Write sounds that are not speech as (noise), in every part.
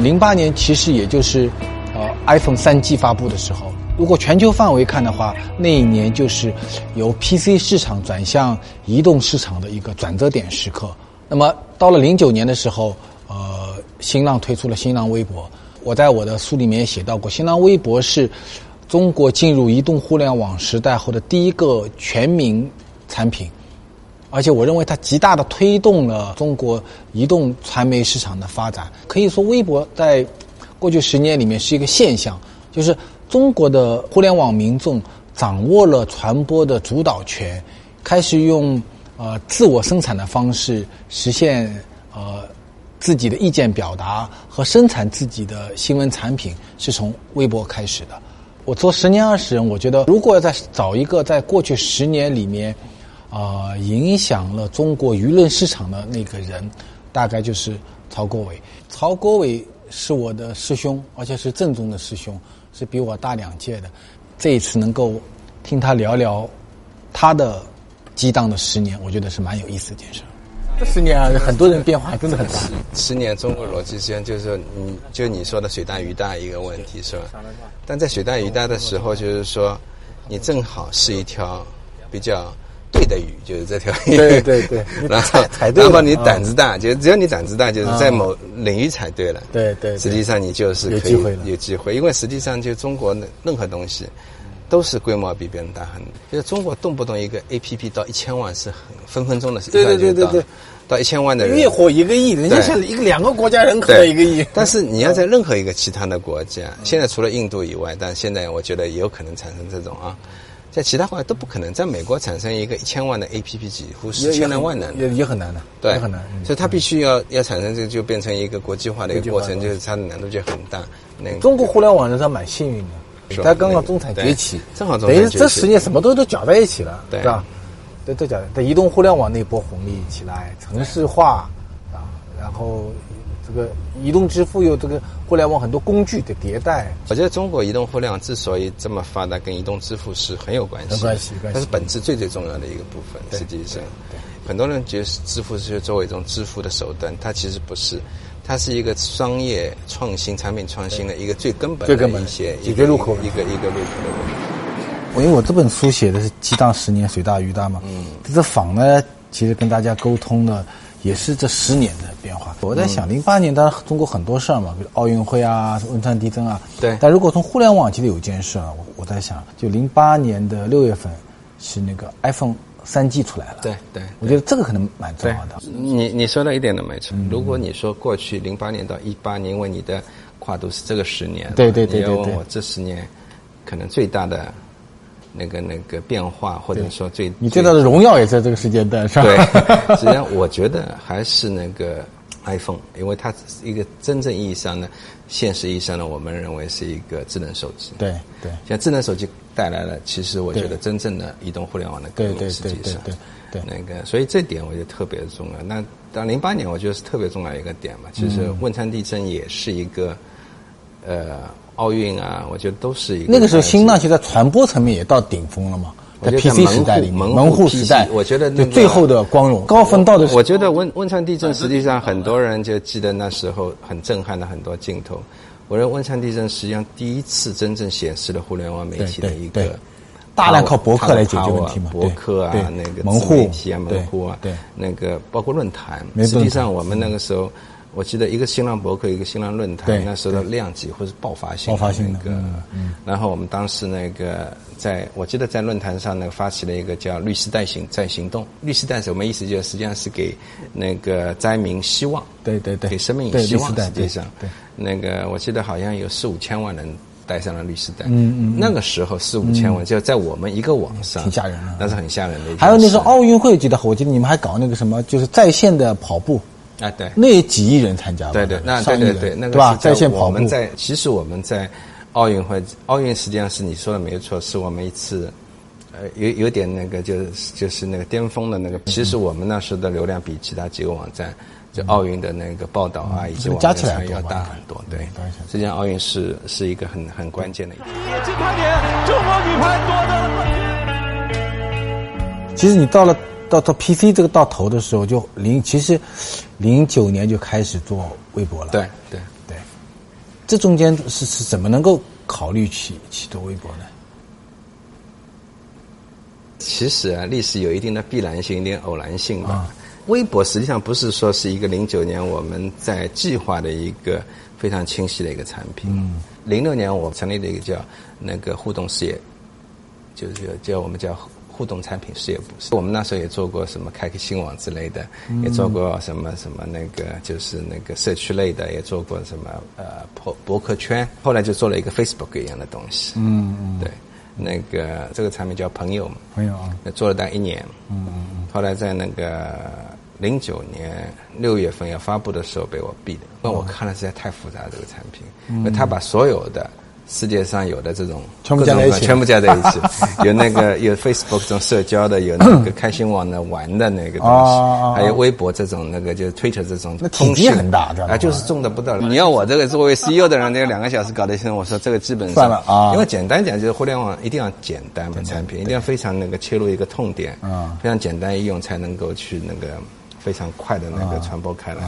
零八年其实也就是呃 iPhone 三 G 发布的时候。如果全球范围看的话，那一年就是由 PC 市场转向移动市场的一个转折点时刻。那么到了零九年的时候，呃，新浪推出了新浪微博。我在我的书里面也写到过，新浪微博是中国进入移动互联网时代后的第一个全民产品，而且我认为它极大的推动了中国移动传媒市场的发展。可以说，微博在过去十年里面是一个现象，就是。中国的互联网民众掌握了传播的主导权，开始用呃自我生产的方式实现呃自己的意见表达和生产自己的新闻产品，是从微博开始的。我做十年二十人，我觉得如果要再找一个在过去十年里面啊影响了中国舆论市场的那个人，大概就是曹国伟。曹国伟是我的师兄，而且是正宗的师兄。是比我大两届的，这一次能够听他聊聊他的激荡的十年，我觉得是蛮有意思的一件事。这十年啊，很多人变化真的很大。十年中国逻辑实际上就是说，你就你说的水大鱼大一个问题是吧？但在水大鱼大的时候，就是说你正好是一条比较。对的鱼就是这条鱼，对对对，(laughs) 然后然后你胆子大，就只要你胆子大，就是在某领域踩对了，对对，实际上你就是有机会了，有机会，因为实际上就中国的任何东西，都是规模比别人大很多。就是中国动不动一个 A P P 到一千万是很分分钟的事，对对对对。对，到一千万的人。月火一个亿，人家现在一个两个国家人口一个亿。但是你要在任何一个其他的国家，现在除了印度以外，但现在我觉得也有可能产生这种啊。在其他国家都不可能，在美国产生一个一千万的 A P P，几乎是千难万难，也也很难的，对，也很难。所以它必须要要产生这个，就变成一个国际化的一个过程，就是它的难度就很大。那中国互联网人他蛮幸运的，他刚刚中产崛起，正好等于这十年什么东西都搅在一起了，对吧？都都搅在移动互联网那波红利起来，城市化啊，然后。这个移动支付有这个互联网很多工具的迭代。我觉得中国移动互联网之所以这么发达，跟移动支付是很有关系。关系，它是本质最最重要的一个部分。实际上，很多人觉得支付是作为一种支付的手段，它其实不是，它是一个商业创新、产品创新的一个最根本的一些解决入口，一个一个入口。我因为我这本书写的是激荡十年，水大鱼大嘛。嗯。这访呢，其实跟大家沟通的。也是这十年的变化。我在想，零八年当然中国很多事儿嘛，比如奥运会啊、汶川地震啊。对。但如果从互联网，其实有件事啊，我我在想，就零八年的六月份，是那个 iPhone 三 G 出来了。对对。我觉得这个可能蛮重要的。你你说的一点都没错。如果你说过去零八年到一八年，因为你的跨度是这个十年，对对对对。你要问我这十年，可能最大的。那个那个变化，或者说最你最大的荣耀也在这个时间段上。对，实际上我觉得还是那个 (laughs) iPhone，因为它一个真正意义上的、现实意义上的，我们认为是一个智能手机。对对，像智能手机带来了，其实我觉得真正的移动互联网的革命，实际上对对那个，所以这点我觉得特别重要。那到零八年，我觉得是特别重要一个点嘛。其实汶川地震也是一个，呃。奥运啊，我觉得都是一个。那个时候，新浪其实在传播层面也到顶峰了嘛，在 PC 时代里，门户时代，我觉得就最后的光荣高峰到的。我觉得汶汶川地震实际上很多人就记得那时候很震撼的很多镜头。我认为汶川地震实际上第一次真正显示了互联网媒体的一个大量靠博客来解决问题嘛，博客啊，那个门户媒体啊，门户啊，对，那个包括论坛。实际上我们那个时候。我记得一个新浪博客，一个新浪论坛，那时候的量级或是爆发性，爆发性那个。然后我们当时那个，在我记得在论坛上呢，发起了一个叫“律师带行在行动”。律师带什么意思？就是实际上是给那个灾民希望，对对对，给生命以希望。实际上，对那个我记得好像有四五千万人带上了律师带。嗯嗯。那个时候四五千万，就在我们一个网上，挺吓人的，那是很吓人的。还有那时候奥运会，记得我记得你们还搞那个什么，就是在线的跑步。啊，对，那几亿人参加，对对，那对对对，那个对吧？在线跑步。我们在其实我们在奥运会，奥运实际上是你说的没错，是我们一次，呃，有有点那个，就是就是那个巅峰的那个。其实我们那时候的流量比其他几个网站，就奥运的那个报道啊，以及加起来要大很多。对，实际上奥运是是一个很很关键的一个。金牌点，中国女排夺得了其实你到了。到到 PC 这个到头的时候，就零其实零九年就开始做微博了。对对对，这中间是是怎么能够考虑起起做微博呢？其实啊，历史有一定的必然性，一定偶然性吧。微博实际上不是说是一个零九年我们在计划的一个非常清晰的一个产品。零六年我成立了一个叫那个互动事业，就是叫我们叫互动产品事业部。我们那时候也做过什么开个新网之类的，也做过什么什么那个就是那个社区类的，也做过什么呃博博客圈。后来就做了一个 Facebook 一样的东西。嗯嗯，对。那个这个产品叫朋友，朋友啊，做了大概一年，嗯嗯后来在那个零九年六月份要发布的时候被我毙的，因为我看了实在太复杂这个产品，因为他把所有的。世界上有的这种全部加在一起，全部加在一起，(laughs) 有那个有 Facebook 这种社交的，有那个开心网的玩的那个东西，还有微博这种那个就是 Twitter 这种，那体积很大，啊，就是重的不得了。你要我这个作为 CEO 的人，那两个小时搞得清，我说这个基本上算了啊。因为简单讲，就是互联网一定要简单嘛，产品一定要非常那个切入一个痛点，啊，非常简单易用，才能够去那个非常快的那个传播开来。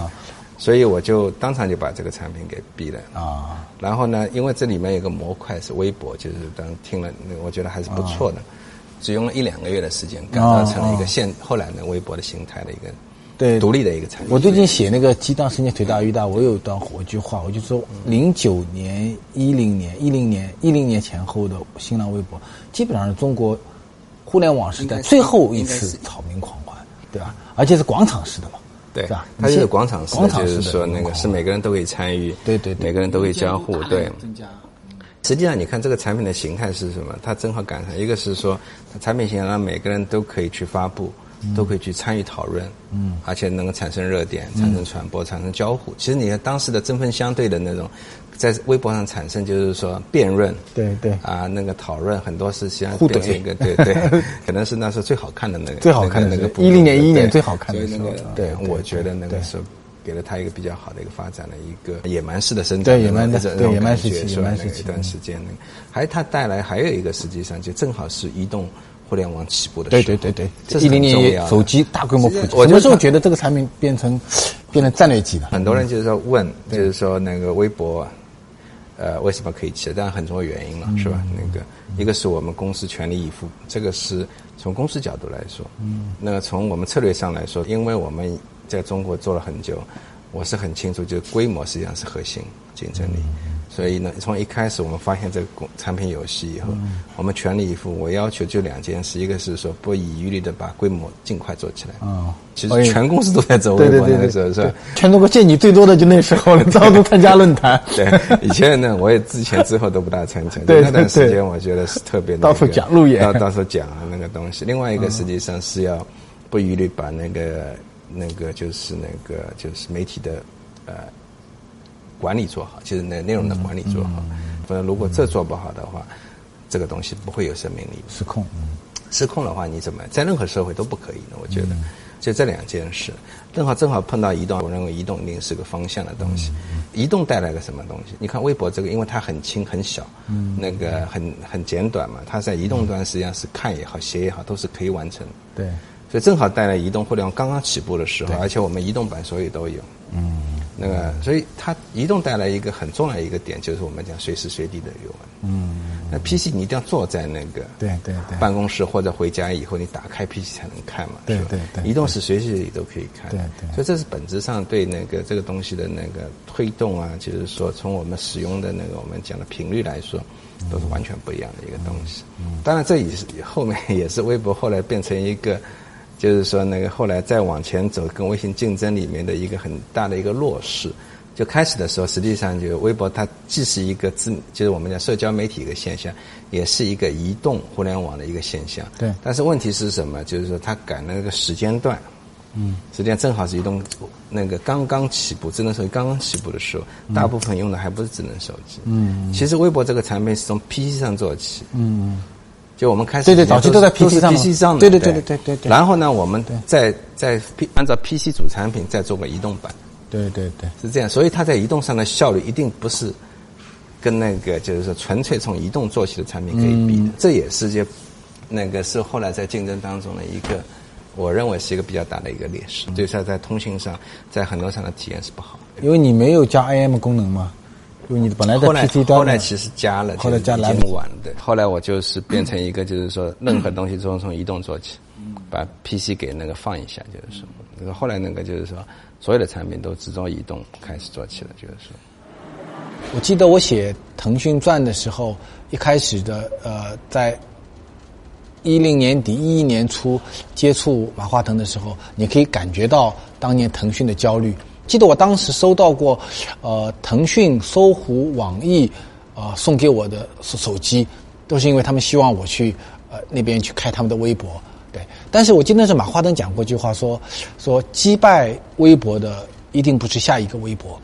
所以我就当场就把这个产品给毙了啊。然后呢，因为这里面有个模块是微博，就是当听了，那我觉得还是不错的。只用了一两个月的时间，改造成了一个现后来的微博的形态的一个对独立的一个产品。我最近写那个鸡蛋生煎腿大鱼大，我有一段一句话，我就说零九年、一零年、一零年、一零年前后的新浪微博，基本上是中国互联网时代最后一次草民狂欢，对吧？而且是广场式的嘛。对，它是广场式的，就是说那个是每个人都可以参与，对对，每个人都可以交互，对。实际上，你看这个产品的形态是什么？它正好赶上，一个是说产品形态让每个人都可以去发布，都可以去参与讨论，嗯，而且能够产生热点、产生传播、产生交互。其实你看当时的针锋相对的那种。在微博上产生，就是说辩论，对对。啊，那个讨论很多是相互怼。一个，对对，(laughs) 可能是那时候最好看的那个，最好看的那个一零年一一年最好看的那个，对，我觉得那个时候给了他一个比较好的一个发展的一个野蛮式的生长，对野蛮的对野蛮时期，野蛮时期一段时间，那个。还它带来还有一个实际上就正好是移动互联网起步的时候，对对对。对，一零年手机大规模普及，什么时候觉得这个产品变成变成战略级的？很多人就是说问，就是说那个微博。呃，为什么可以起？当然很多原因了，是吧？那个一个是我们公司全力以赴，这个是从公司角度来说。嗯。那从我们策略上来说，因为我们在中国做了很久，我是很清楚，就是规模实际上是核心竞争力。所以呢，从一开始我们发现这个产品有戏以后，我们全力以赴。我要求就两件事，一个是说不遗余力的把规模尽快做起来。啊，其实全公司都在做微博那个时候是吧？全中国见你最多的就那时候了，到处参加论坛。(laughs) 对，以前呢，我也之前之后都不大参加。(laughs) 对那段时间我觉得是特别到处讲路演，到到处讲那个东西。另外一个实际上是要不遗余力把那个那个就是那个就是媒体的呃。管理做好，就是那内容的管理做好。不然，如果这做不好的话，这个东西不会有生命力。失控，失控的话，你怎么在任何社会都不可以的？我觉得，就这两件事，正好正好碰到移动。我认为移动一定是个方向的东西。移动带来了什么东西？你看微博这个，因为它很轻很小，那个很很简短嘛，它在移动端实际上是看也好，写也好，都是可以完成。对，所以正好带来移动互联网刚刚起步的时候，而且我们移动版所有都有。嗯。那个，所以它移动带来一个很重要一个点，就是我们讲随时随地的阅文。嗯，那 PC 你一定要坐在那个对对对办公室或者回家以后，你打开 PC 才能看嘛。对对对，移动是随时随地都可以看。对对，所以这是本质上对那个这个东西的那个推动啊，就是说从我们使用的那个我们讲的频率来说，都是完全不一样的一个东西。嗯，当然这也是后面 (laughs) 也是微博后来变成一个。就是说，那个后来再往前走，跟微信竞争里面的一个很大的一个弱势。就开始的时候，实际上就微博它既是一个自，就是我们讲社交媒体一个现象，也是一个移动互联网的一个现象。对。但是问题是什么？就是说它赶那个时间段，嗯，实际上正好是移动那个刚刚起步，智能手机刚刚起步的时候，大部分用的还不是智能手机。嗯。其实微博这个产品是从 PC 上做起。嗯。就我们开始对对，早期都在 PC 上 PC 上对对对对对对对。然后呢，我们再再 P 按照 PC 主产品再做个移动版。对对对，是这样。所以它在移动上的效率一定不是跟那个就是说纯粹从移动做起的产品可以比的。这也是就那个是后来在竞争当中的一个，我认为是一个比较大的一个劣势。就是在通信上，在很多上的体验是不好。因为你没有加 AM 功能嘛。因为你本来在后来 PC 端后来其实加了，后来加了了晚了。对，后来我就是变成一个，就是说任何东西都从移动做起，把 PC 给那个放一下，就是说，那个后来那个就是说，所有的产品都只从移动开始做起了，就是说。我记得我写《腾讯传》的时候，一开始的呃，在一零年底、一一年初接触马化腾的时候，你可以感觉到当年腾讯的焦虑。记得我当时收到过，呃，腾讯、搜狐、网易，呃，送给我的手手机，都是因为他们希望我去呃那边去开他们的微博。对，但是我记得是马化腾讲过一句话，说说击败微博的一定不是下一个微博。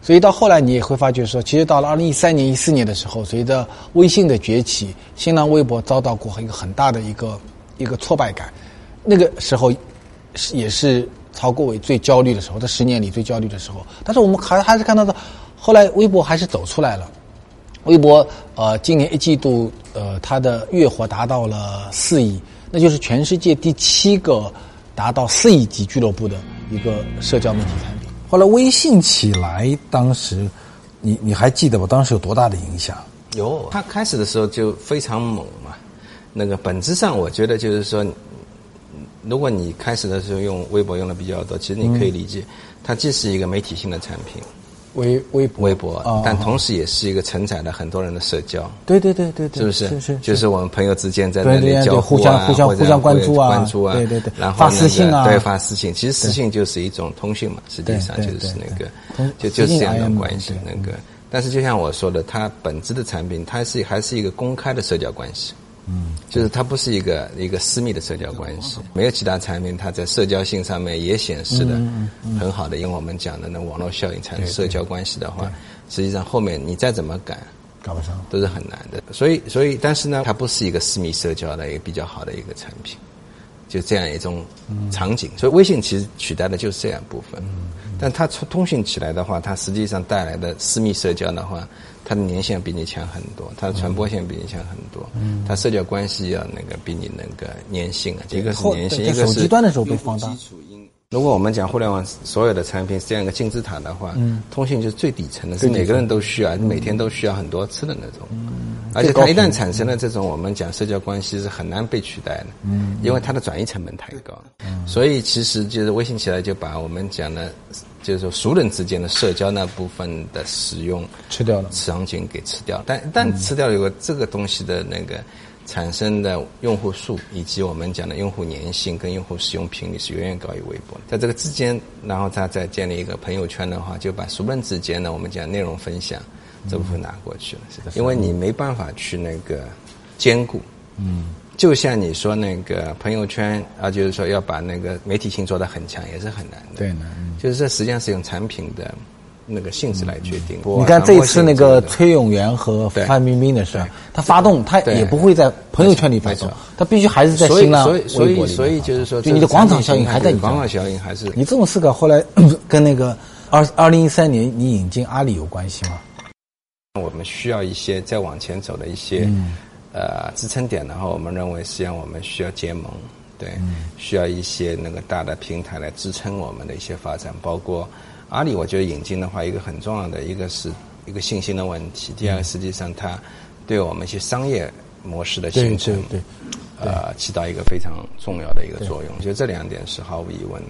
所以到后来你也会发觉说，其实到了二零一三年、一四年的时候，随着微信的崛起，新浪微博遭到过一个很大的一个一个挫败感。那个时候是也是曹国伟最焦虑的时候，这十年里最焦虑的时候。但是我们还还是看到的，后来微博还是走出来了。微博呃，今年一季度呃，它的月活达到了四亿，那就是全世界第七个达到四亿级俱乐部的一个社交媒体产品。后来微信起来，当时你你还记得吧？当时有多大的影响？(laughs) 有，它开始的时候就非常猛嘛。那个本质上，我觉得就是说，如果你开始的时候用微博用的比较多，其实你可以理解，它既是一个媒体性的产品。微微博，微博，但同时也是一个承载了很多人的社交。对对对对对，是不是？是是，就是我们朋友之间在那里交互啊，互相互相关注啊，关注啊，对对对，然后发私信啊，对发私信，其实私信就是一种通讯嘛，实际上就是那个，就就是这样的关系。那个，但是就像我说的，它本质的产品，它是还是一个公开的社交关系。嗯，就是它不是一个一个私密的社交关系，没有其他产品，它在社交性上面也显示的很好的。因为我们讲的那网络效应产生社交关系的话，实际上后面你再怎么赶，搞不上都是很难的。所以，所以，但是呢，它不是一个私密社交的一个比较好的一个产品，就这样一种场景。所以，微信其实取代的就是这样部分。但它通通讯起来的话，它实际上带来的私密社交的话，它的粘性比你强很多，它的传播性比你强很多，嗯它社交关系要那个比你那个粘性啊，一个是粘性，一个是手机端的时候被放大。如果我们讲互联网所有的产品是这样一个金字塔的话，通信就是最底层的，是每个人都需要，每天都需要很多次的那种。而且它一旦产生了这种我们讲社交关系是很难被取代的，因为它的转移成本太高。所以其实就是微信起来就把我们讲的，就是说熟人之间的社交那部分的使用吃掉了，场景给吃掉。但但吃掉以后这个东西的那个。产生的用户数以及我们讲的用户粘性跟用户使用频率是远远高于微博。在这个之间，然后他再建立一个朋友圈的话，就把熟人之间呢，我们讲内容分享这部分拿过去了。是的，因为你没办法去那个兼顾。嗯，就像你说那个朋友圈啊，就是说要把那个媒体性做得很强，也是很难的。对，难。就是这实际上是用产品的。那个性质来决定。你看这次那个崔永元和范冰冰的事，他发动他也不会在朋友圈里发动，他必须还是在新浪微博里。所以，所以就是说，就你的广场效应还在。广场效应还是你这种思考，后来 (coughs) 跟那个二二零一三年你引进阿里有关系吗？我们需要一些再往前走的一些呃支撑点，然后我们认为实际上我们需要结盟，对，需要一些那个大的平台来支撑我们的一些发展，包括。阿里，我觉得引进的话，一个很重要的一个是一个信心的问题。第二个，实际上它对我们一些商业模式的形成，对，呃，起到一个非常重要的一个作用。我觉得这两点是毫无疑问。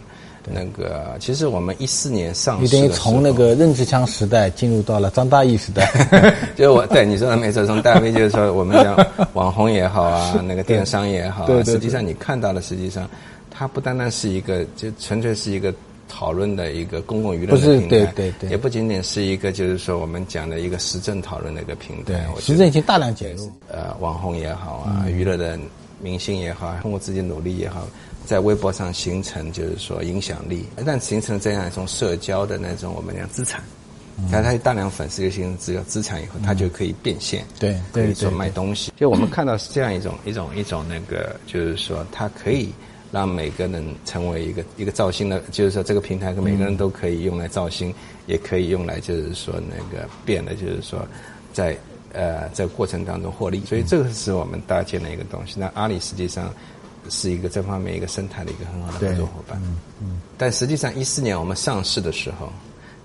那个，其实我们一四年上市，等于从那个任志强时代进入到了张大奕时代。(laughs) 就是我对你说的没错，从大 V 就是说我们讲网红也好啊，(laughs) 那个电商也好，实际上你看到的，实际上它不单单是一个，就纯粹是一个。讨论的一个公共舆论的平台，对对对，也不仅仅是一个，就是说我们讲的一个时政讨论的一个平台。时政已经大量介入，呃，网红也好啊，娱乐的明星也好，通过自己努力也好，在微博上形成就是说影响力。一旦形成这样一种社交的那种我们讲资产，但它大量粉丝就形成资资产以后，它就可以变现，对，可以做卖东西。就我们看到是这样一种一种一种那个，就是说它可以。让每个人成为一个一个造星的，就是说这个平台，每个人都可以用来造星，也可以用来就是说那个变的，就是说在呃在过程当中获利。所以这个是我们搭建的一个东西。那阿里实际上是一个这方面一个生态的一个很好的合作伙伴。嗯嗯。但实际上一四年我们上市的时候，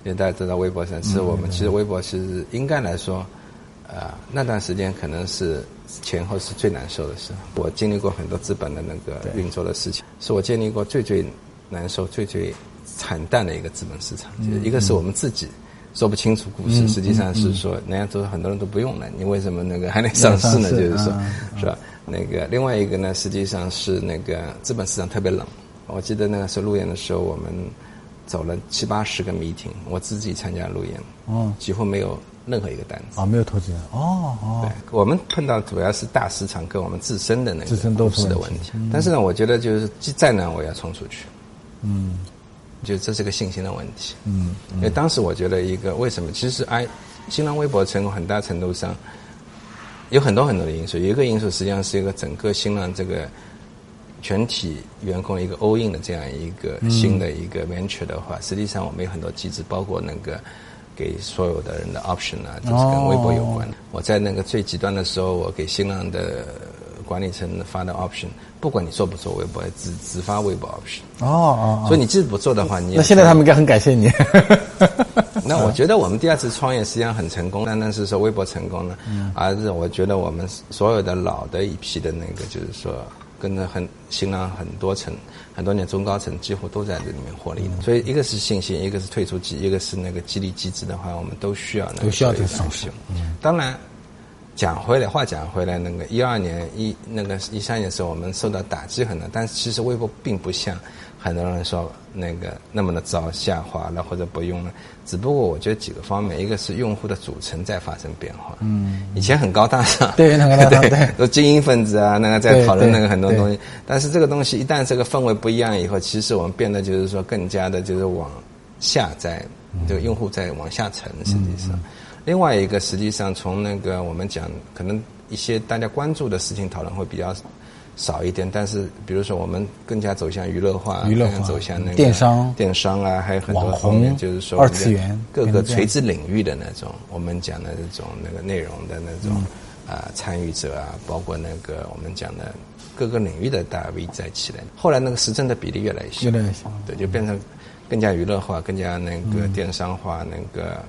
因为大家知道微博上，其实我们其实微博其实应该来说，呃，那段时间可能是前后是最难受的时候。我经历过很多资本的那个运作的事情，是我经历过最最难受、最最惨淡的一个资本市场。就是一个是我们自己说不清楚故事，实际上是说人家都很多人都不用了，你为什么那个还能上市呢？(laughs) 就是说，(laughs) 是吧？那个另外一个呢，实际上是那个资本市场特别冷。我记得那个时候路演的时候，我们走了七八十个 meeting，我自己参加路演，哦，几乎没有任何一个单子啊，没有投资人哦哦。对，我们碰到主要是大市场跟我们自身的那个自身都是的问题。但是呢，我觉得就是再难我也要冲出去，嗯，就这是个信心的问题，嗯，因为当时我觉得一个为什么，其实哎，新浪微博成功很大程度上。有很多很多的因素，有一个因素实际上是一个整个新浪这个全体员工一个 all in 的这样一个新的一个 venture 的话，实际上我们有很多机制，包括那个给所有的人的 option 啊，就是跟微博有关的。我在那个最极端的时候，我给新浪的管理层发的 option，不管你做不做微博，只只发微博 option。哦哦。所以你即使不做的话，你那现在他们应该很感谢你。(laughs) 那我觉得我们第二次创业实际上很成功，单单是说微博成功了，而是我觉得我们所有的老的一批的那个，就是说跟着很新浪很多层、很多年中高层，几乎都在这里面获利的。所以一个是信心，一个是退出机，一个是那个激励机制的话，我们都需要那个。都需要这个东西。嗯。当然，讲回来话讲回来，那个一二年一那个一三年的时候，我们受到打击很大，但是其实微博并不像。很多人说那个那么的早下滑了或者不用了，只不过我觉得几个方面，一个是用户的组成在发生变化。嗯，以前很高大上，对，很高大上，(laughs) 对，都精英分子啊，那个在讨论那个很多东西。但是这个东西一旦这个氛围不一样以后，其实我们变得就是说更加的就是往下在这个用户在往下沉。实际上，另外一个实际上从那个我们讲，可能一些大家关注的事情讨论会比较。少一点，但是比如说我们更加走向娱乐化，娱乐化走向那个电商、电商啊，还有很多方面，就是说二次元各个垂直领域的那种，我们讲的这种那个内容的那种啊参与者啊，包括那个我们讲的各个领域的大 V 在起来。后来那个时政的比例越来越小，越来越小，对，就变成更加娱乐化，更加那个电商化，那个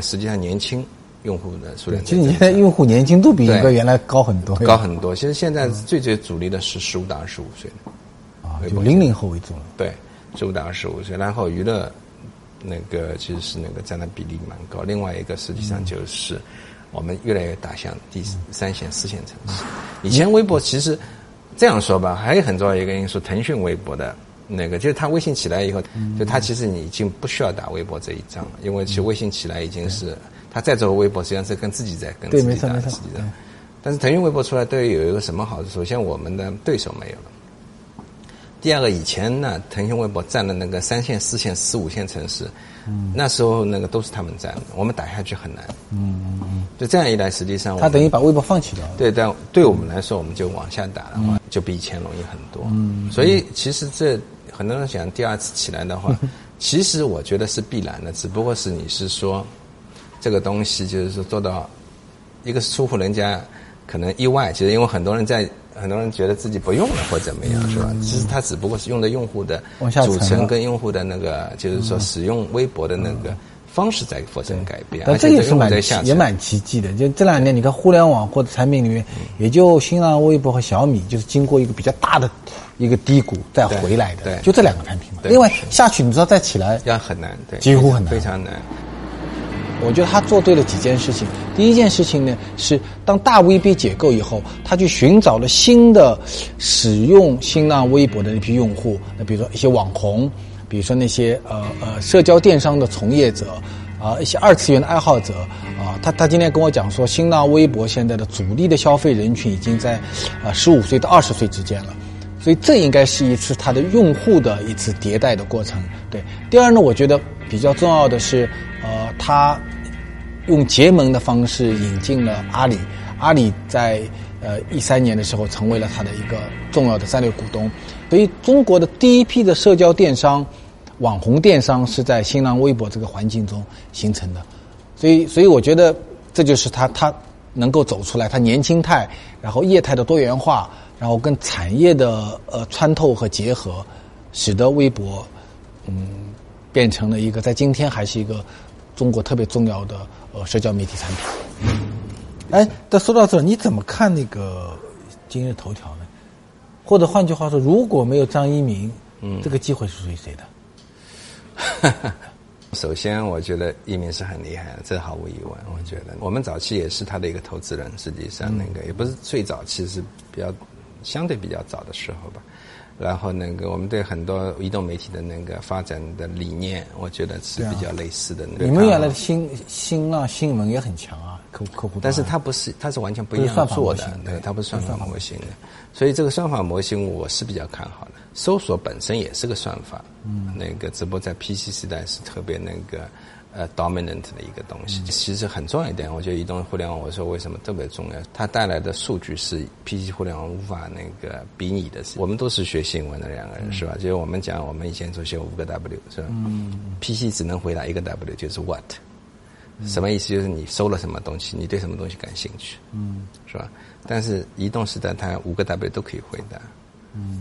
实际上年轻。用户的数量，其实你现在用户年轻度比一个原来高很多，高很多。其实现在最最主力的是十五到二十五岁的，啊，就零零后为主了。对，十五到二十五岁，然后娱乐那个其实是那个占的比例蛮高。另外一个实际上就是我们越来越打向第三线、四线城市。以前微博其实这样说吧，还有很重要一个因素，腾讯微博的那个就是它微信起来以后，就它其实你已经不需要打微博这一仗了，因为其实微信起来已经是。他再做微博，实际上是跟自己在跟自己打自己的。但是腾讯微博出来，对于有一个什么好处？首先，我们的对手没有了。第二个，以前呢，腾讯微博占了那个三线、四线、四五线城市，那时候那个都是他们占的，我们打下去很难。嗯嗯嗯。就这样一来，实际上他等于把微博放弃掉了。对，但对我们来说，我们就往下打的话，就比以前容易很多。嗯。所以，其实这很多人想第二次起来的话，(laughs) 其实我觉得是必然的，只不过是你是说。这个东西就是说做到，一个是出乎人家可能意外，其实因为很多人在很多人觉得自己不用了或怎么样，是吧？其实他只不过是用的用户的组成跟用户的那个，就是说使用微博的那个方式在发生改变。但这也是蛮也蛮奇迹的。就这两年，你看互联网或者产品里面，也就新浪微博和小米，就是经过一个比较大的一个低谷再回来的，对，就这两个产品嘛。另外下去，你知道再起来要很难，对，几乎很难，非常难。我觉得他做对了几件事情。第一件事情呢，是当大 V 被解构以后，他去寻找了新的使用新浪微博的那批用户。那比如说一些网红，比如说那些呃呃社交电商的从业者，啊一些二次元的爱好者，啊他他今天跟我讲说，新浪微博现在的主力的消费人群已经在啊十五岁到二十岁之间了。所以这应该是一次它的用户的一次迭代的过程。对，第二呢，我觉得比较重要的是。呃，他用结盟的方式引进了阿里，阿里在呃一三年的时候成为了他的一个重要的战略股东，所以中国的第一批的社交电商、网红电商是在新浪微博这个环境中形成的，所以所以我觉得这就是他他能够走出来，他年轻态，然后业态的多元化，然后跟产业的呃穿透和结合，使得微博嗯。变成了一个在今天还是一个中国特别重要的呃社交媒体产品。哎，但说到这，你怎么看那个今日头条呢？或者换句话说，如果没有张一鸣，嗯，这个机会是属于谁的？(laughs) 首先，我觉得一鸣是很厉害的，这毫无疑问。我觉得我们早期也是他的一个投资人，实际上那个也不是最早期，是比较相对比较早的时候吧。然后那个我们对很多移动媒体的那个发展的理念，我觉得是比较类似的。你们原来的新新浪新闻也很强啊，客客户。但是它不是，它是完全不一样做的，对，它不是算法模型的。所以这个算法模型我是比较看好的。搜索本身也是个算法，嗯，那个直播在 PC 时代是特别那个。呃，dominant 的一个东西，其实很重要一点。我觉得移动互联网，我说为什么特别重要？它带来的数据是 PC 互联网无法那个比拟的。我们都是学新闻的两个人，是吧？就是我们讲，我们以前做写五个 W，是吧？嗯。PC 只能回答一个 W，就是 What，什么意思？就是你搜了什么东西，你对什么东西感兴趣，嗯，是吧？但是移动时代，它五个 W 都可以回答。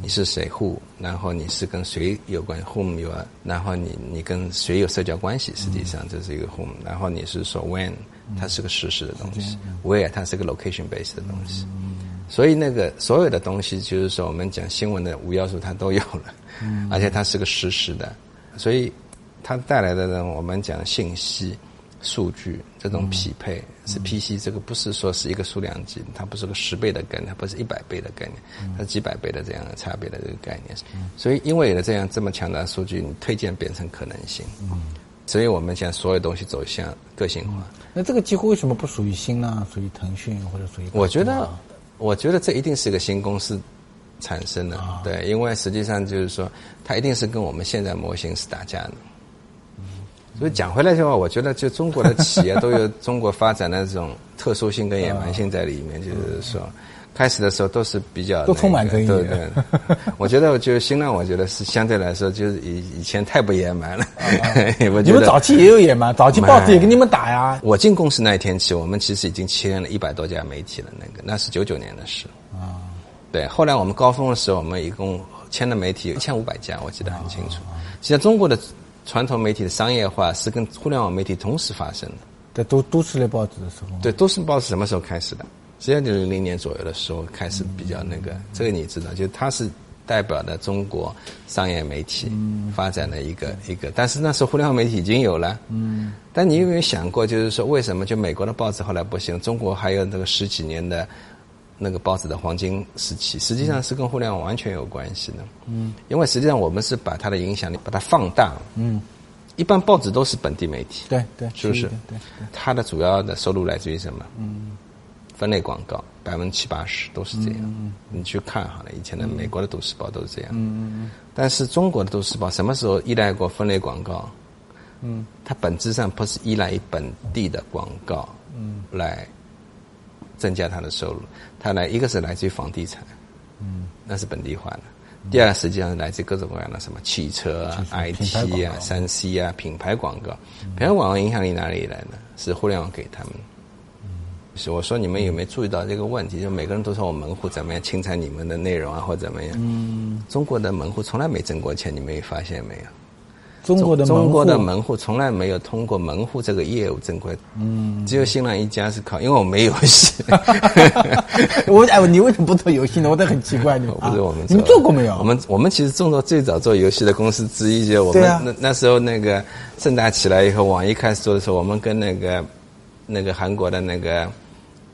你是谁？Who？然后你是跟谁有关？Whom 有？然后你你跟谁有社交关系？实际上这是一个 Whom。然后你是说 When？它是个实时的东西。Where？它是个 location based 的东西。所以那个所有的东西，就是说我们讲新闻的五要素，它都有了。而且它是个实时的，所以它带来的呢，我们讲信息。数据这种匹配是 PC，这个不是说是一个数量级，它不是个十倍的概念，它不是一百倍的概念，它是几百倍的这样的差别的这个概念。所以，因为有了这样这么强大的数据，你推荐变成可能性。所以我们现在所有东西走向个性化。那这个几乎为什么不属于新浪，属于腾讯或者属于？我觉得，我觉得这一定是一个新公司产生的，对，因为实际上就是说，它一定是跟我们现在模型是打架的。所以讲回来的话，我觉得就中国的企业都有中国发展的这种特殊性跟野蛮性在里面。就是说，开始的时候都是比较都充满争议。对对，(laughs) 我觉得就新浪，我觉得是相对来说就是以以前太不野蛮了。(laughs) 我觉得早期也有野蛮，早期报纸也跟你们打呀。我进公司那一天起，我们其实已经签了一百多家媒体了。那个那是九九年的事。啊，对。后来我们高峰的时候，我们一共签的媒体有一千五百家，我记得很清楚。实际上中国的。传统媒体的商业化是跟互联网媒体同时发生的。在都都市类报纸的时候。对，都市报纸什么时候开始的？实际上就零零年。左右的时候开始比较那个，这个你知道，就它是代表的中国商业媒体发展的一个一个。但是那时候互联网媒体已经有了。嗯。但你有没有想过，就是说为什么就美国的报纸后来不行，中国还有那个十几年的？那个报纸的黄金时期，实际上是跟互联网完全有关系的。嗯，因为实际上我们是把它的影响力把它放大。嗯，一般报纸都是本地媒体。对对，是不是？对，它的主要的收入来自于什么？嗯，分类广告，百分之七八十都是这样。嗯，你去看好了，以前的美国的都市报都是这样。嗯嗯但是中国的都市报什么时候依赖过分类广告？嗯，它本质上不是依赖于本地的广告。嗯，来。增加他的收入，他来一个是来自于房地产，嗯，那是本地化的；第二实际上是来自各种各样的什么汽车啊、IT 啊、三 C 啊、品牌广告。品牌广告影响力哪里来呢？是互联网给他们。是我说你们有没有注意到这个问题？就每个人都说我门户怎么样，侵占你们的内容啊，或怎么样？嗯，中国的门户从来没挣过钱，你们发现没有？中国的中国的门户从来没有通过门户这个业务正规，嗯，只有新浪一家是靠，因为我没游戏。(laughs) 我哎，你为什么不做游戏呢？我都很奇怪，你不是我们，你做过没有？我们我们其实中国最早做游戏的公司之一，就我们那那时候那个盛大起来以后，网易开始做的时候，我们跟那个那个韩国的那个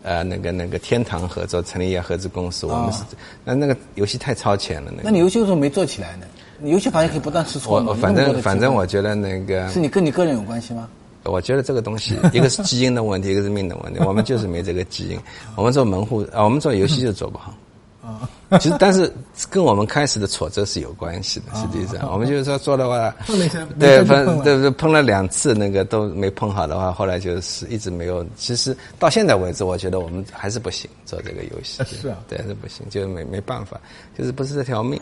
呃那个那个天堂合作，成立一家合资公司。我们是那那个游戏太超前了，那那你游戏为什么没做起来呢？游戏行业可以不断试错。我反正反正我觉得那个是你跟你个人有关系吗？我觉得这个东西，(laughs) 一个是基因的问题，一个是命的问题。我们就是没这个基因。(laughs) 我们做门户啊，我们做游戏就做不好。(laughs) 啊，其实但是跟我们开始的挫折是有关系的。实际上，我们就是说做的话，对，碰对对碰了两次那个都没碰好的话，后来就是一直没有。其实到现在为止，我觉得我们还是不行做这个游戏。是啊，对，是不行，就没没办法，就是不是这条命。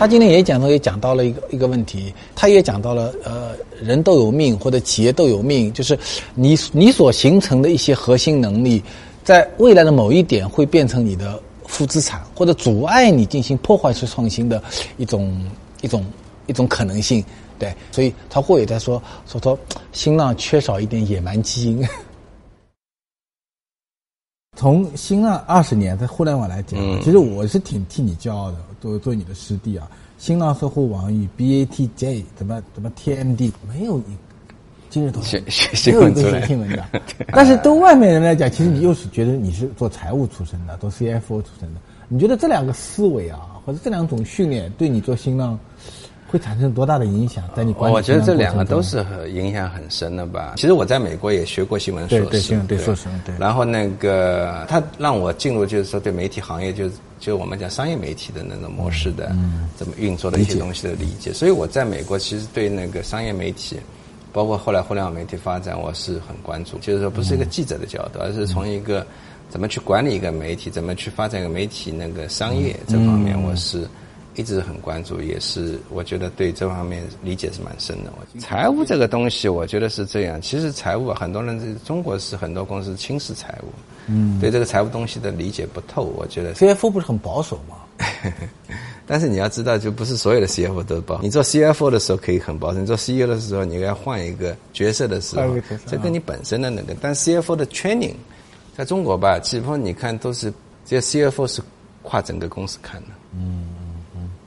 他今天也讲到，也讲到了一个一个问题，他也讲到了，呃，人都有命，或者企业都有命，就是你你所形成的一些核心能力，在未来的某一点会变成你的负资产或者阻碍你进行破坏式创新的一种一种 (laughs) 一种可能性。对，所以他或也在说说说新浪缺少一点野蛮基因。从新浪二十年在互联网来讲，其实我是挺替你骄傲的，作为做你的师弟啊。新浪、搜狐、网易、BATJ 怎么怎么 TMD 没有一今日头条没有一个写新闻的，(laughs) 但是对外面人来讲，其实你又是觉得你是做财务出身的，做 CFO 出身的。你觉得这两个思维啊，或者这两种训练，对你做新浪？会产生多大的影响？在你观我觉得这两个都是影响很深的吧。其实我在美国也学过新闻硕士，对对对硕士对。然后那个他让我进入，就是说对媒体行业，就是就我们讲商业媒体的那种模式的怎么运作的一些东西的理解。所以我在美国其实对那个商业媒体，包括后来互联网媒体发展，我是很关注。就是说不是一个记者的角度，而是从一个怎么去管理一个媒体，怎么去发展一个媒体那个商业这方面，我是。一直很关注，也是我觉得对这方面理解是蛮深的。我财务这个东西，我觉得是这样。其实财务很多人在中国是很多公司轻视财务，嗯，对这个财务东西的理解不透。我觉得 CFO 不是很保守吗？(laughs) 但是你要知道，就不是所有的 CFO 都保。你做 CFO 的时候可以很保守，你做 CEO 的时候，你要换一个角色的时候，这跟你本身的那个。但 CFO 的 training 在中国吧，基本上你看都是这些 CFO 是跨整个公司看的，嗯。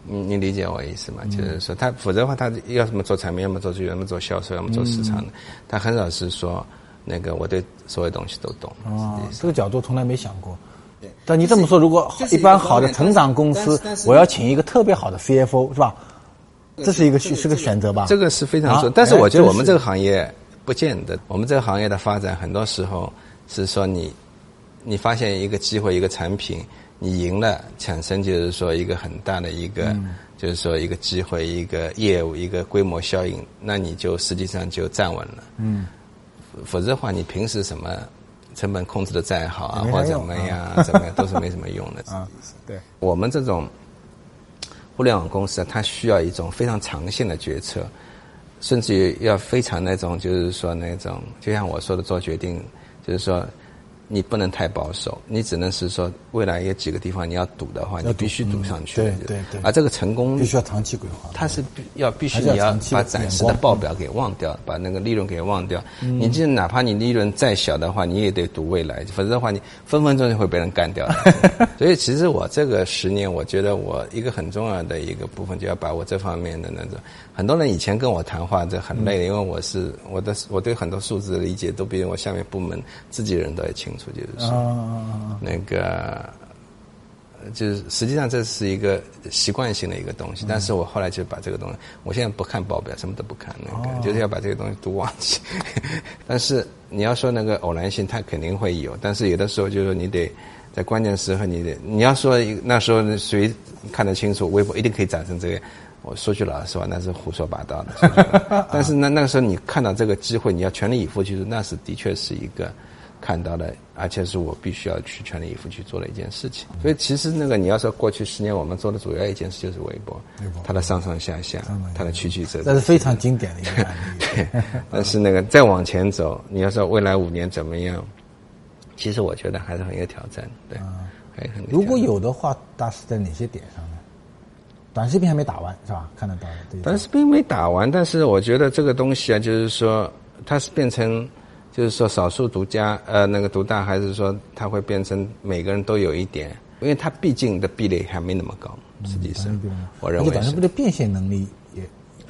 你你理解我意思吗？就是说，他否则的话，他要么做产品，要么做资源，要么做销售，要么做市场的。他很少是说，那个我对所有东西都懂。哦，这个角度从来没想过。但你这么说，如果一般好的成长公司，我要请一个特别好的 CFO，是吧？这是一个是个选择吧？这个是非常重但是我觉得我们这个行业不见得。我们这个行业的发展，很多时候是说你，你发现一个机会，一个产品。你赢了，产生就是说一个很大的一个，就是说一个机会，一个业务，一个规模效应，那你就实际上就站稳了。嗯，否则的话，你平时什么成本控制的再好啊，或者怎么样，怎么样都是没什么用的。(laughs) 啊，对，我们这种互联网公司，它需要一种非常长线的决策，甚至于要非常那种，就是说那种，就像我说的，做决定，就是说。你不能太保守，你只能是说未来有几个地方你要赌的话，你必须赌上去。对对对。而这个成功必须要长期规划。它是必要必须你要把暂时的报表给忘掉，把那个利润给忘掉。你就哪怕你利润再小的话，你也得赌未来，否则的话你分分钟就会被人干掉。(laughs) 所以其实我这个十年，我觉得我一个很重要的一个部分，就要把我这方面的那种。很多人以前跟我谈话这很累，因为我是我的我对很多数字的理解都比我下面部门自己人都要清楚。就是说，那个，就是实际上这是一个习惯性的一个东西。但是我后来就把这个东西，我现在不看报表，什么都不看，那个就是要把这个东西都忘记。(laughs) 但是你要说那个偶然性，它肯定会有。但是有的时候就是你得在关键时候，你得你要说那时候谁看得清楚，微博一定可以涨成这样。我说句老实话，那是胡说八道的。(laughs) 但是那那个时候你看到这个机会，你要全力以赴去做，那是的确是一个。看到的，而且是我必须要去全力以赴去做的一件事情。所以其实那个你要说过去十年我们做的主要一件事就是微博，它的上上下下，它的曲曲折折，这是非常经典的一个 (laughs) 案例。但是那个再往前走，你要说未来五年怎么样，其实我觉得还是很有挑战。对，还很。如果有的话，大是在哪些点上呢？短视频还没打完是吧？看得到的。短视频没打完，但是我觉得这个东西啊，就是说它是变成。就是说，少数独家，呃，那个独大，还是说它会变成每个人都有一点？因为它毕竟的壁垒还没那么高，实际上，我认为是。短视频的变现能力也，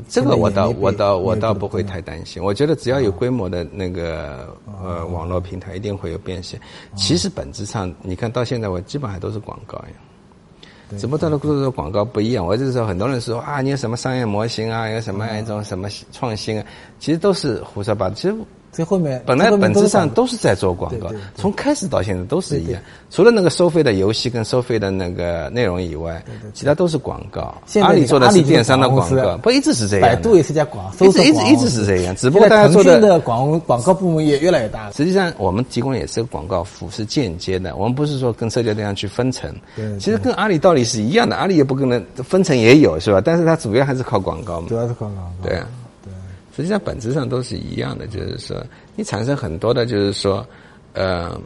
这个我倒我倒我倒不会太担心。我觉得只要有规模的那个呃网络平台，一定会有变现。其实本质上，你看到现在，我基本上都是广告呀。只不过的做的广告不一样。我就是说，很多人说啊，你有什么商业模型啊，有什么一种什么创新啊，其实都是胡说八道。其实。最后面本来本质上都是在做广告，从开始到现在都是一样。除了那个收费的游戏跟收费的那个内容以外，其他都是广告。阿里做的是电商的广告，不一直是这样。百度也是家广，一直一直一直是这样。只不过大家做的广广告部门也越来越大。实际上，我们提供也是个广告服务，是间接的。我们不是说跟社交电商去分成。其实跟阿里道理是一样的，阿里也不可能分成也有是吧？但是它主要还是靠广告嘛。主要是靠广告。对。实际上本质上都是一样的，就是说你产生很多的，就是说，呃，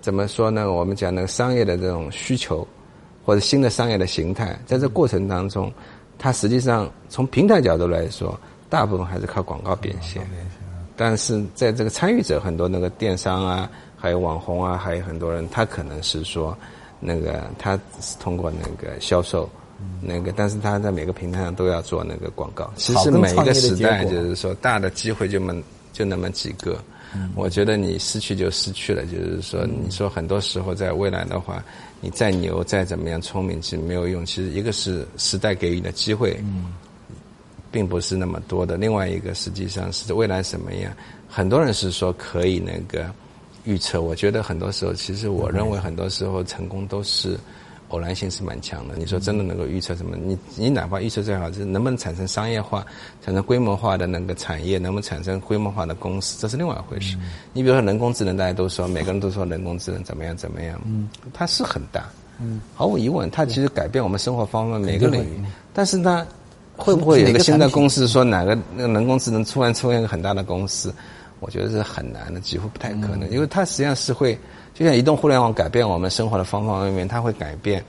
怎么说呢？我们讲那个商业的这种需求，或者新的商业的形态，在这过程当中，它实际上从平台角度来说，大部分还是靠广告变现。但是在这个参与者很多那个电商啊，还有网红啊，还有很多人，他可能是说，那个他是通过那个销售，那个，但是他在每个平台上都要做那个广告。其实每一个时代就是说，大的机会就那么就那么几个。我觉得你失去就失去了，就是说，你说很多时候在未来的话，你再牛再怎么样聪明，其实没有用。其实一个是时代给予的机会。并不是那么多的。另外一个，实际上是未来什么样？很多人是说可以那个预测。我觉得很多时候，其实我认为很多时候成功都是偶然性是蛮强的。你说真的能够预测什么？你你哪怕预测最好，就是能不能产生商业化、产生规模化的那个产业，能不能产生规模化的公司，这是另外一回事。你比如说人工智能，大家都说每个人都说人工智能怎么样怎么样，嗯，它是很大，嗯，毫无疑问，它其实改变我们生活方面每个领域，但是呢。会不会有一个新的公司说哪个那个人工智能突然出现一个很大的公司？我觉得是很难的，几乎不太可能，因为它实际上是会，就像移动互联网改变我们生活的方方面面，它会改变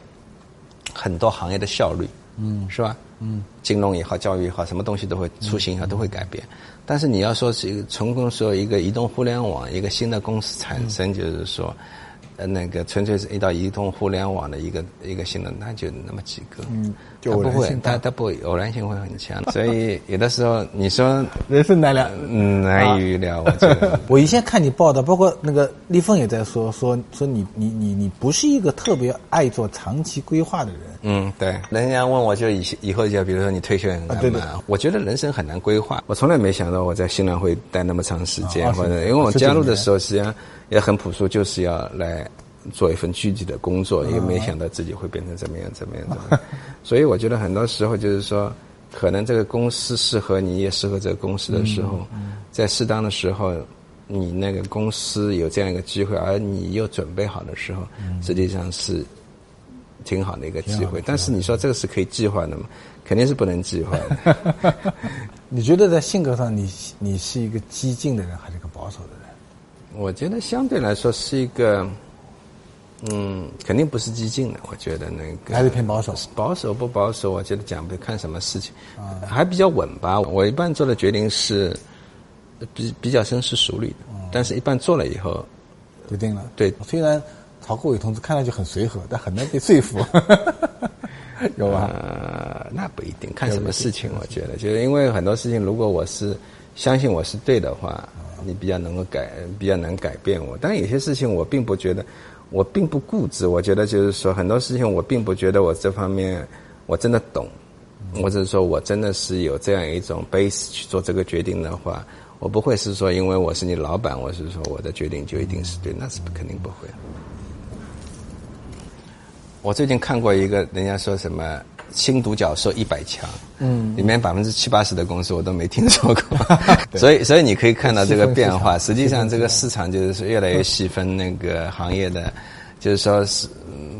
很多行业的效率，嗯，是吧？嗯，金融也好，教育也好，什么东西都会出行也好，都会改变。但是你要说是一个成功说一个移动互联网一个新的公司产生，就是说。呃，那个纯粹是一到移动互联网的一个一个新的，那就那么几个，嗯，就不会，它它不偶然性会很强，(laughs) 所以有的时候你说人生难料，嗯，难以预料。我觉得，(laughs) 我以前看你报道，包括那个立峰也在说说说你你你你不是一个特别爱做长期规划的人。嗯，对，人家问我就以以后就比如说你退休很干嘛？我觉得人生很难规划，我从来没想到我在新浪会待那么长时间，或者因为我加入的时候实际上。也很朴素，就是要来做一份具体的工作，也没想到自己会变成怎么样怎么样怎么样。(laughs) 所以我觉得很多时候就是说，可能这个公司适合你，也适合这个公司的时候，在适当的时候，你那个公司有这样一个机会，而你又准备好的时候，实际上是挺好的一个机会。但是你说这个是可以计划的吗？肯定是不能计划的。(laughs) 你觉得在性格上，你你是一个激进的人，还是一个保守的人？我觉得相对来说是一个，嗯，肯定不是激进的。我觉得那个还是偏保守。保守不保守？我觉得讲不看什么事情，还比较稳吧。我一般做的决定是比比较深思熟虑的，但是一般做了以后决定了。对，虽然曹国伟同志看上去很随和，但很难被说服，(laughs) 有吧？呃，那不一定，看什么事情。我觉得，就是因为很多事情，如果我是相信我是对的话。你比较能够改，比较能改变我。但有些事情我并不觉得，我并不固执。我觉得就是说，很多事情我并不觉得我这方面我真的懂，或者说我真的是有这样一种 base 去做这个决定的话，我不会是说因为我是你老板，我是说我的决定就一定是对，那是肯定不会。我最近看过一个人家说什么。新独角兽一百强，嗯，里面百分之七八十的公司我都没听说过，(laughs) 所以所以你可以看到这个变化。实际上，这个市场就是越来越细分那个行业的，就是说是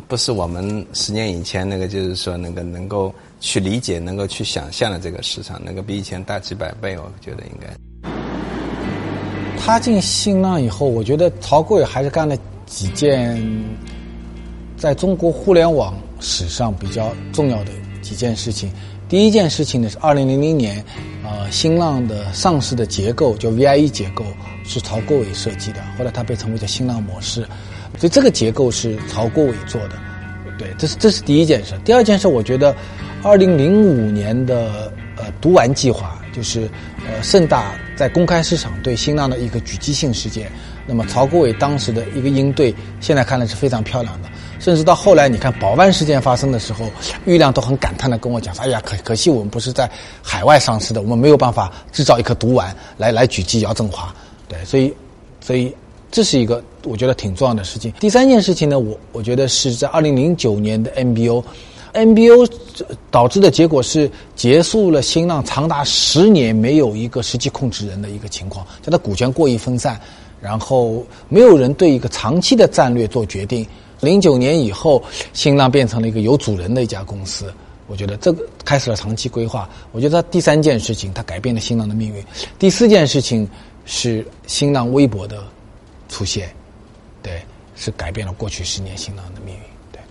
不是我们十年以前那个，就是说那个能够去理解、能够去想象的这个市场，能够比以前大几百倍。我觉得应该。他进新浪以后，我觉得曹贵还是干了几件在中国互联网史上比较重要的。几件事情，第一件事情呢是二零零零年，呃，新浪的上市的结构叫 VIE 结构，是曹国伟设计的，后来它被称为叫新浪模式，所以这个结构是曹国伟做的，对，这是这是第一件事。第二件事，我觉得，二零零五年的呃读完计划，就是呃盛大在公开市场对新浪的一个狙击性事件，那么曹国伟当时的一个应对，现在看来是非常漂亮的。甚至到后来，你看宝万事件发生的时候，郁亮都很感叹的跟我讲说：“哎呀，可可惜我们不是在海外上市的，我们没有办法制造一颗毒丸来 (laughs) 来狙击姚振华。”对，所以，所以这是一个我觉得挺重要的事情。第三件事情呢，我我觉得是在二零零九年的 MBO，MBO 导致的结果是结束了新浪长达十年没有一个实际控制人的一个情况，叫它股权过于分散，然后没有人对一个长期的战略做决定。零九年以后，新浪变成了一个有主人的一家公司。我觉得这个开始了长期规划。我觉得第三件事情，它改变了新浪的命运。第四件事情是新浪微博的出现，对，是改变了过去十年新浪的命运。对，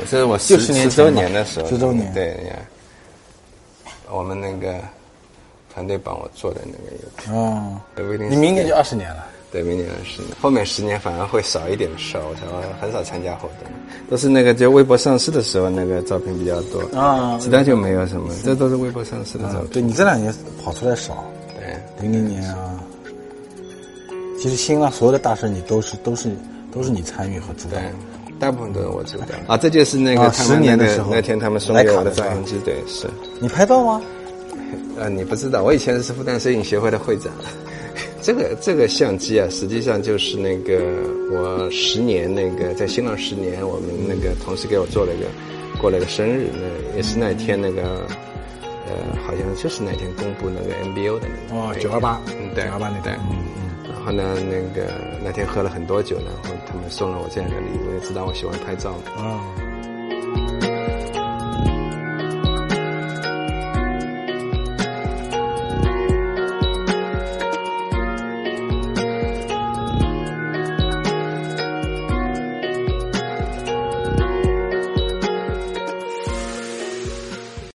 我是我就十十十年。周年。的时候，十周年。对呀，我们那个团队帮我做的那个邮票，哦，你明年。就二十年。了。对，明年二十年，后面十年反而会少一点事儿，我才会很少参加活动，都是那个就微博上市的时候那个照片比较多啊其他就没有什么，这都是微博上市的照片。对你这两年跑出来少，对，零零年啊，其实新浪所有的大事你都是都是都是你参与和主导对。，大部分都是我知道啊，这就是那个啊他们10年的时候那天他们送给我卡的照相机，对，是。你拍照吗？(laughs) 呃，你不知道，我以前是复旦摄影协会的会长。这个这个相机啊，实际上就是那个我十年那个在新浪十年，我们那个同事给我做了一个过了个生日，那也是那天那个呃，好像就是那天公布那个 MBO 的那个哦928嗯对。928那对天嗯然后呢，那个那天喝了很多酒，然后他们送了我这样一个礼物，也知道我喜欢拍照。嘛。啊，